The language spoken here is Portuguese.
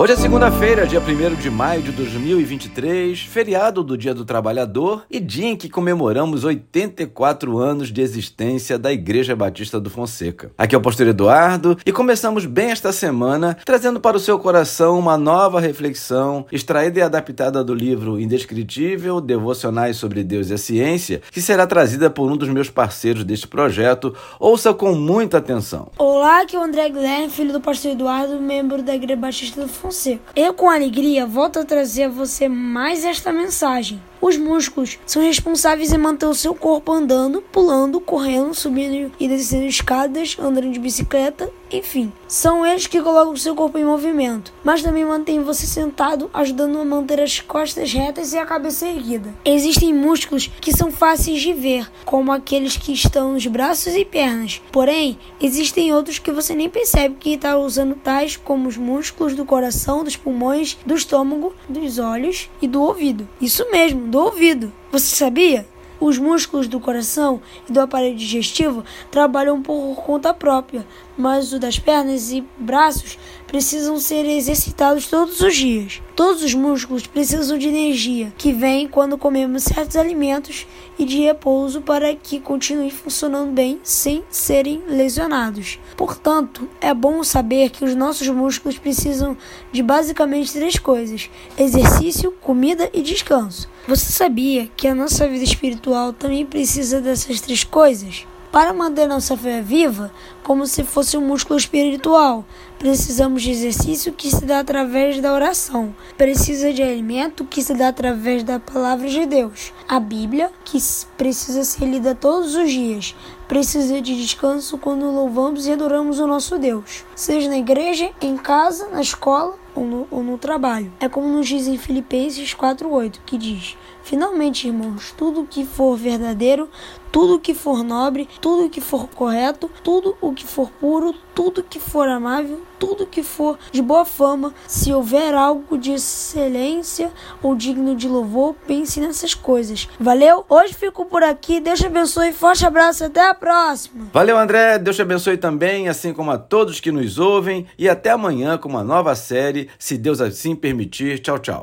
Hoje é segunda-feira, dia 1 de maio de 2023, feriado do Dia do Trabalhador e dia em que comemoramos 84 anos de existência da Igreja Batista do Fonseca. Aqui é o pastor Eduardo e começamos bem esta semana trazendo para o seu coração uma nova reflexão extraída e adaptada do livro Indescritível, Devocionais sobre Deus e a Ciência, que será trazida por um dos meus parceiros deste projeto. Ouça com muita atenção. Olá, aqui é o André Guilherme, filho do pastor Eduardo, membro da Igreja Batista do Fonseca. Fonseca. Eu, com alegria, volto a trazer a você mais esta mensagem. Os músculos são responsáveis em manter o seu corpo andando, pulando, correndo, subindo e descendo escadas, andando de bicicleta, enfim. São eles que colocam o seu corpo em movimento, mas também mantêm você sentado, ajudando a manter as costas retas e a cabeça erguida. Existem músculos que são fáceis de ver, como aqueles que estão nos braços e pernas. Porém, existem outros que você nem percebe que está usando, tais como os músculos do coração, dos pulmões, do estômago, dos olhos e do ouvido. Isso mesmo, do ouvido. Você sabia? Os músculos do coração e do aparelho digestivo trabalham por conta própria, mas os das pernas e braços precisam ser exercitados todos os dias. Todos os músculos precisam de energia, que vem quando comemos certos alimentos, e de repouso para que continuem funcionando bem sem serem lesionados. Portanto, é bom saber que os nossos músculos precisam de basicamente três coisas: exercício, comida e descanso. Você sabia que a nossa vida espiritual também precisa dessas três coisas? Para manter nossa fé viva, como se fosse um músculo espiritual, precisamos de exercício que se dá através da oração. Precisa de alimento que se dá através da palavra de Deus. A Bíblia, que precisa ser lida todos os dias. Precisa de descanso quando louvamos e adoramos o nosso Deus, seja na igreja, em casa, na escola ou no, ou no trabalho. É como nos diz em Filipenses 4,8, que diz: Finalmente, irmãos, tudo que for verdadeiro, tudo que for nobre, tudo que for correto, tudo o que for puro, tudo que for amável, tudo que for de boa fama, se houver algo de excelência ou digno de louvor, pense nessas coisas. Valeu? Hoje fico por aqui. Deus te abençoe. Forte abraço. Até a próxima. Valeu, André. Deus te abençoe também, assim como a todos que nos ouvem. E até amanhã com uma nova série, se Deus assim permitir. Tchau, tchau.